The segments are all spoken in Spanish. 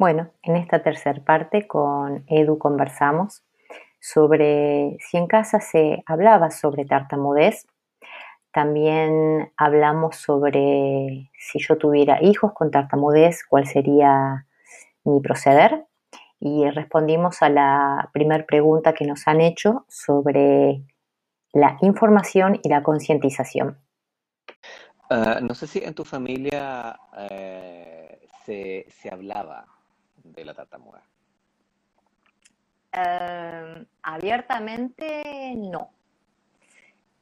Bueno, en esta tercera parte con Edu conversamos sobre si en casa se hablaba sobre tartamudez. También hablamos sobre si yo tuviera hijos con tartamudez, cuál sería mi proceder. Y respondimos a la primera pregunta que nos han hecho sobre la información y la concientización. Ah, no sé si en tu familia eh, se, se hablaba de la tartamudez? Em, abiertamente no.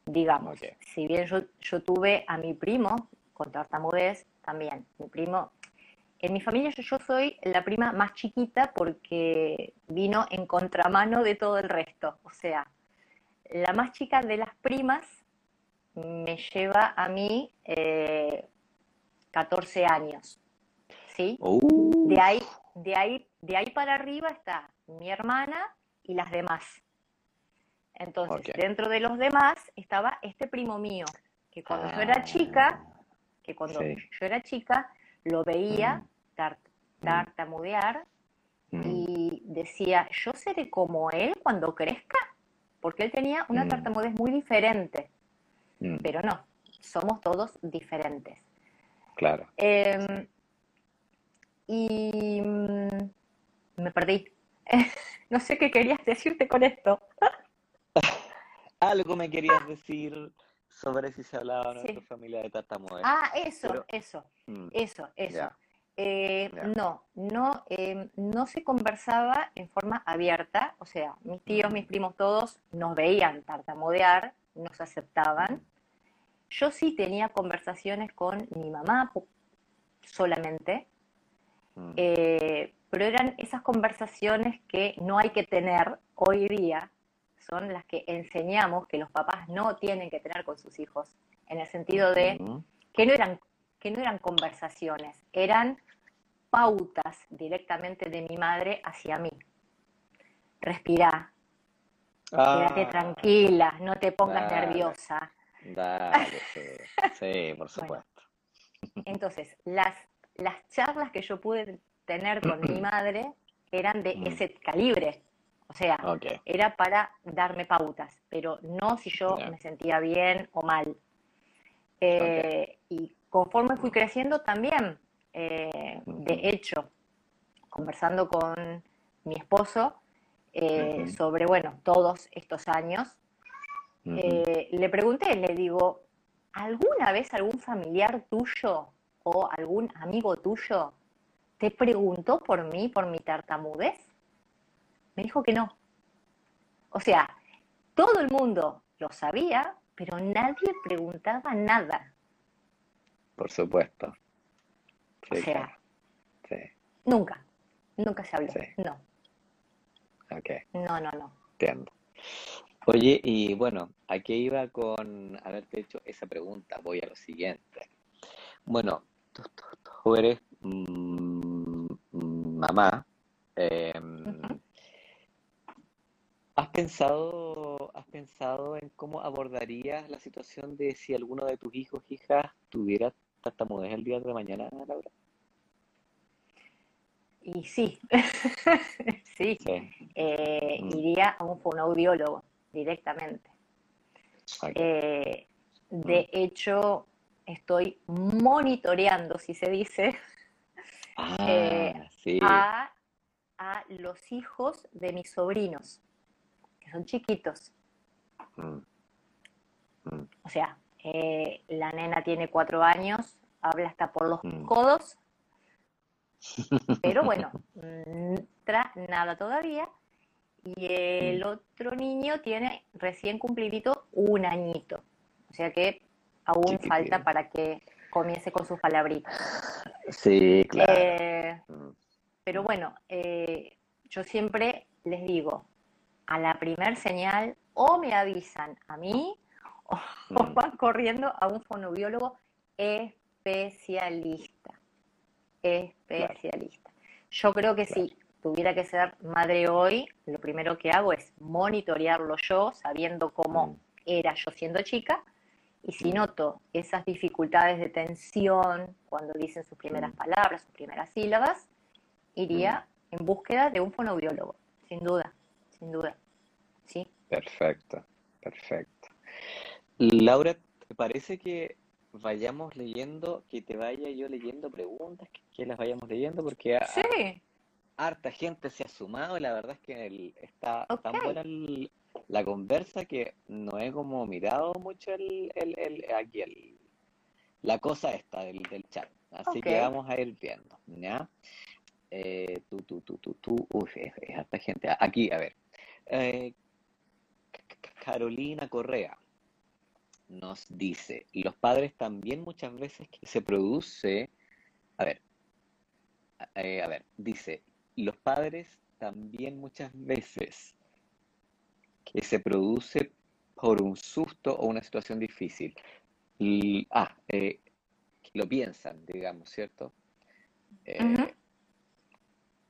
Digamos, si bien yo, tuve a mi primo con tartamudez, también. Mi primo, en mi familia yo, soy la prima más chiquita porque vino en contramano de todo el resto. O sea, la más chica de las primas me lleva a mí 14 eh, años. ¿Sí? De ahí de ahí, de ahí para arriba está mi hermana y las demás. Entonces, dentro de los demás estaba este primo mío, que cuando yo era chica, que cuando yo era chica, lo veía mm. tartamudear mm. y decía, yo seré como él cuando crezca, porque él tenía una mm. tartamudez muy diferente. Pero no, somos todos diferentes. Claro. Em, y mm, me perdí. no sé qué querías decirte con esto. Algo me querías decir sobre si se hablaba en nuestra familia de tartamudez. Ah, eso, eso, mm, eso, eso. Eh, no, no, em, no se conversaba en forma abierta, o sea, mis tíos, mis primos, todos nos veían tartamudear, nos aceptaban. Yo sí tenía conversaciones con mi mamá solamente, Mm. Eh, pero eran esas conversaciones que no hay que tener hoy día, son las que enseñamos que los papás no tienen que tener con sus hijos, en el sentido de que no eran, que no eran conversaciones, eran pautas directamente de mi madre hacia mí. Respirá, quédate ah. tranquila, no te pongas nerviosa. Dale, sí, por supuesto. entonces, las las charlas que yo pude tener con mi madre eran de mm. ese calibre. O sea, era para darme pautas, pero no si yo me sentía bien o mal. Eh, y conforme fui creciendo también, eh, de hecho, conversando con mi esposo eh, sobre, bueno, todos estos años, le pregunté, le digo, ¿alguna vez algún familiar tuyo algún amigo tuyo te preguntó por mí, por mi tartamudez? Me dijo que no. O sea, todo el mundo lo sabía, pero nadie preguntaba nada. Por supuesto. o sea, nunca, nunca se habló. No. No, no, no. Entiendo. Oye, y bueno, aquí iba con haberte hecho esa pregunta. Voy a lo siguiente. Bueno, tú, eres mm, mamá. Em, ¿Has pensado, ¿Has pensado en cómo abordarías la situación de si alguno de tus hijos, hijas, tuviera tartamudez el día de mañana, Laura? Y sí, sí, eh, mm. iría a un fonoaudiólogo directamente. Eh, de mm. hecho, estoy monitoreando, si se dice, ah, eh, a, los hijos de mis sobrinos, que son chiquitos. Mm. Mm. O sea, eh, la nena tiene cuatro años, habla hasta por los mm. codos, pero bueno, nada todavía. Y el otro niño tiene recién cumplidito un añito. O sea que aún falta para que comience con sus palabritas. Sí, claro. Eh, mm. pero bueno, eh, yo siempre les digo, a la primer señal o me avisan a mí o, mm. van corriendo a un fonobiólogo especialista. Especialista. Yo creo que si tuviera que ser madre hoy, lo primero que hago es monitorearlo yo, sabiendo cómo mm. era yo siendo chica, y si noto esas dificultades de tensión cuando dicen sus primeras palabras, sus primeras sílabas, iría mm. en búsqueda de un fonoaudiólogo, sin duda, sin duda. Sí. Perfecto, perfecto. Laura, ¿te parece que vayamos leyendo, que te vaya yo leyendo preguntas, que, las vayamos leyendo? Porque sí. harta gente se ha sumado y la verdad es que está tan buena la conversa que no he como mirado mucho el, el, aquí el, la cosa esta del, del chat. Así que vamos a ir viendo, ¿ya? Eh, tú, tú, tú, tú, tú, uy, es, harta gente. Aquí, a ver. Eh, Carolina Correa nos dice, los padres también muchas veces que se produce, a ver, eh, a ver, dice, los padres también muchas veces que se produce por un susto o una situación difícil. Y, ah, eh, lo piensan, digamos, ¿cierto? Eh,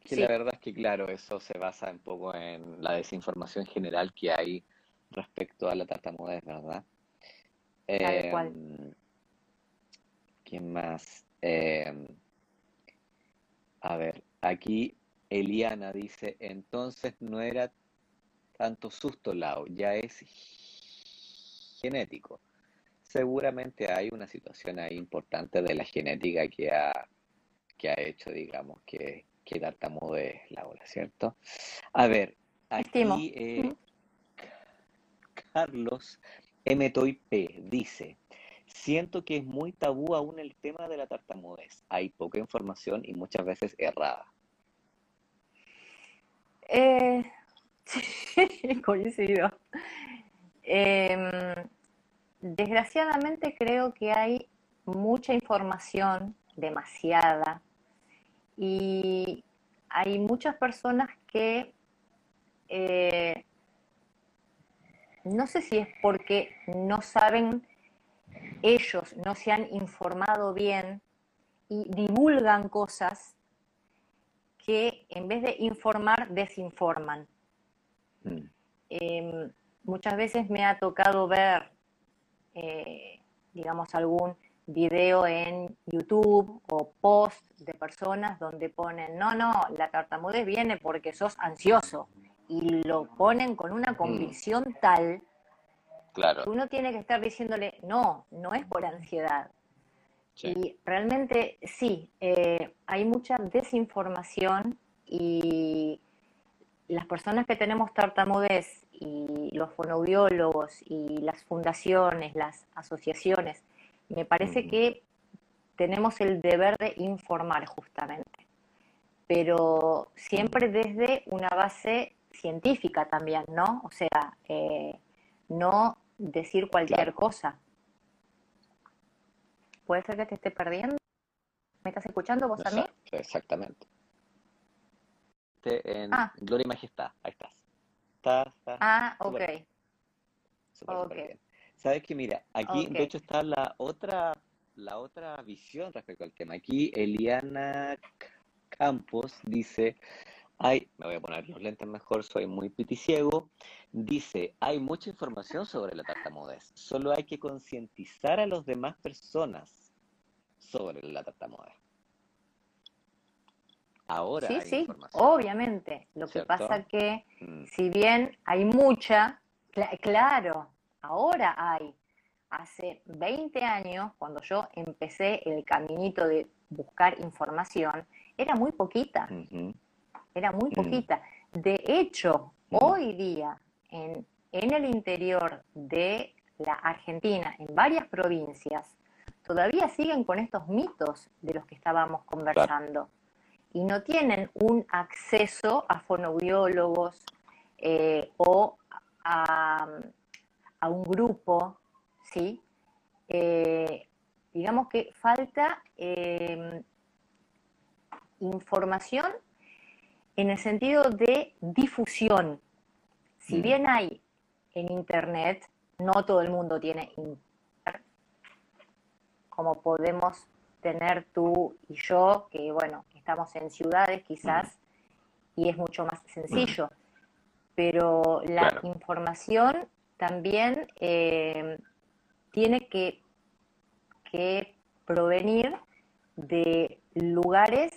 que la verdad es que, claro, eso se basa un poco en la desinformación general que hay respecto a la tartamudez, ¿verdad? Eh, ¿Quién más? Em, a ver, aquí Eliana dice, entonces no era tanto susto, Lao, ya es genético. Seguramente hay una situación ahí importante de la genética que ha, que ha hecho, digamos, que, que tartamude Laura, ¿cierto? A ver, aquí eh, Carlos M. P. dice, siento que es muy tabú aún el tema de la tartamudez. Hay poca información y muchas veces errada. Eh, coincido. Em, desgraciadamente creo que hay mucha información, demasiada, y hay muchas personas que eh, no sé si es porque no saben, ellos no se han informado bien y divulgan cosas que en vez de informar, desinforman. Mm. Em, muchas veces me ha tocado ver, eh, digamos, algún video en YouTube o post de personas donde ponen, no, no, la tartamudez viene porque sos ansioso y lo ponen con una convicción tal claro. que uno tiene que estar diciéndole, no, no es por ansiedad. Y realmente sí, eh, hay mucha desinformación y las personas que tenemos tartamudez y los fonoaudiólogos y las fundaciones, las asociaciones, me parece que tenemos el deber de informar justamente, pero siempre desde una base científica también, ¿no? O sea, eh, no decir cualquier cosa. ¿Puede ser que te esté perdiendo? ¿Me estás escuchando vos a mí? Exactamente. En ah. Gloria y Majestad, ahí estás. Está, ah, ok. Sabes que mira, aquí de hecho está la otra, la otra visión respecto al tema. Aquí Eliana Campos dice, hay, me voy a poner los lentes mejor, soy muy piticiego. Dice, hay mucha información sobre la tartamudez. Solo hay que concientizar a las demás personas sobre la tartamudez. Ahora sí, sí, obviamente. Lo que pasa que, mm. si bien hay mucha, claro, ahora hay. Hace 20 años, cuando yo empecé el caminito de buscar información, era muy poquita era muy mm. poquita. De hecho, mm. hoy día en, el interior de la Argentina, en varias provincias, todavía siguen con estos mitos de los que estábamos conversando y no tienen un acceso a fonoaudiólogos eh, o a, un grupo, ¿sí? Eh, digamos que falta eh, información en el sentido de difusión. Si mm. bien hay en Internet, no todo el mundo tiene Internet, como podemos tener tú y yo, que bueno, estamos en ciudades quizás, y es mucho más sencillo. Pero la información también eh, tiene que, que, provenir de lugares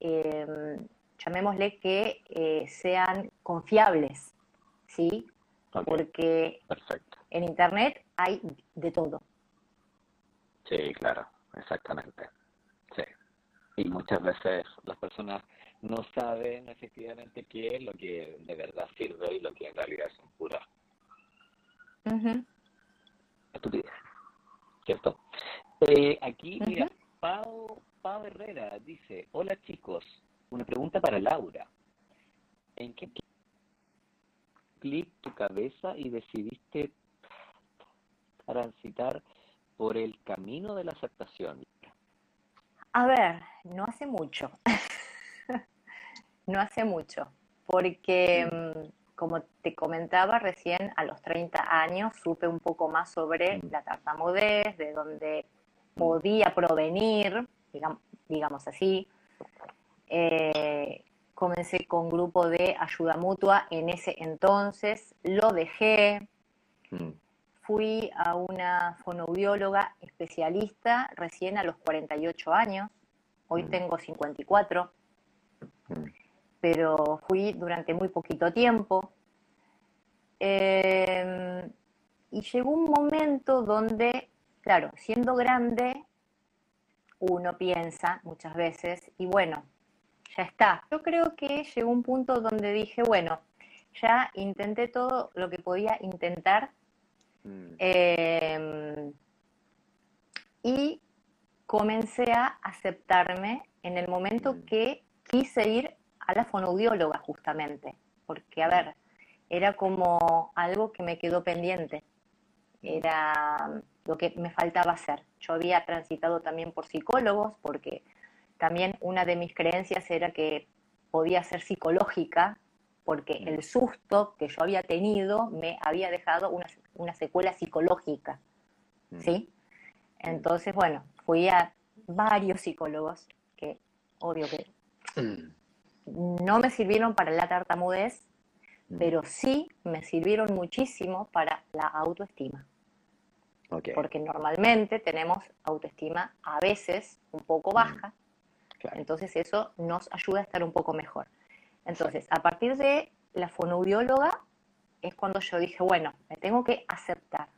eh, llamémosle que eh, sean confiables, ¿sí? Porque en Internet hay de todo. Sí, claro, exactamente. Y muchas veces las personas no saben efectivamente qué es lo que de verdad sirve y lo que en realidad es pura estupidez. ¿Cierto? Eh, aquí, mira, Pau, Pau Herrera dice, hola chicos, una pregunta para Laura. ¿En qué clic tu cabeza y decidiste transitar por el camino de la aceptación? A ver, no hace mucho. no hace mucho, porque mm, como te comentaba recién, a los 30 años supe un poco más sobre mm. la tartamudez, de dónde mm. podía provenir, digamos, así. Eh, comencé con grupo de ayuda mutua en ese entonces, lo dejé, fui a una fonoaudióloga especialista recién a los 48 años, hoy tengo 54 pero fui durante muy poquito tiempo. Em, y llegó un momento donde, claro, siendo grande, uno piensa muchas veces, y bueno, ya está. Yo creo que llegó un punto donde dije, bueno, ya intenté todo lo que podía intentar. Mm. Em, y comencé a aceptarme en el momento mm. que quise ir a la fonoaudióloga justamente, porque a ver, era como algo que me quedó pendiente, era lo que me faltaba hacer. Yo había transitado también por psicólogos, porque también una de mis creencias era que podía ser psicológica, porque el susto que yo había tenido me había dejado una, una secuela psicológica, mm. ¿sí? Entonces, bueno, fui a varios psicólogos, que obvio que mm no me sirvieron para la tartamudez, mm. pero sí me sirvieron muchísimo para la autoestima. Porque normalmente tenemos autoestima a veces un poco mm. baja, entonces eso nos ayuda a estar un poco mejor. Entonces, a partir de la fonoaudióloga es cuando yo dije, bueno, me tengo que aceptar.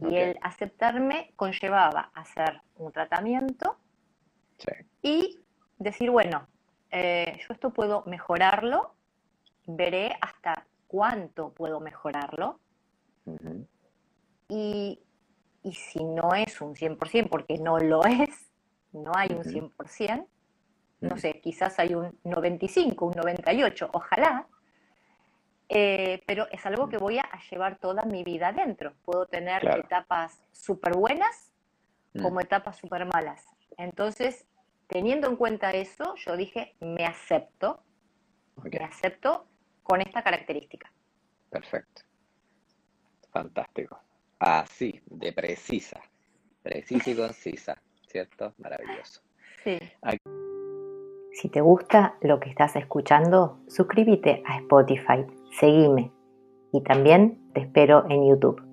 Y el aceptarme conllevaba hacer un tratamiento y decir, bueno, eh, yo esto puedo mejorarlo, veré hasta cuánto puedo mejorarlo. y, si no es un 100%, porque no lo es, no hay un 100%, no sé, quizás hay un 95, un 98, ojalá, eh, pero es algo que voy a llevar toda mi vida dentro. Puedo tener etapas súper buenas mm. como etapas súper malas. Entonces, teniendo en cuenta eso, yo dije, me acepto, me acepto con esta característica. Perfecto. Fantástico. Así, de precisa, precisa y concisa, ¿cierto? Maravilloso. Sí. Si te gusta lo que estás escuchando, suscríbete a Spotify, seguime y también te espero en YouTube.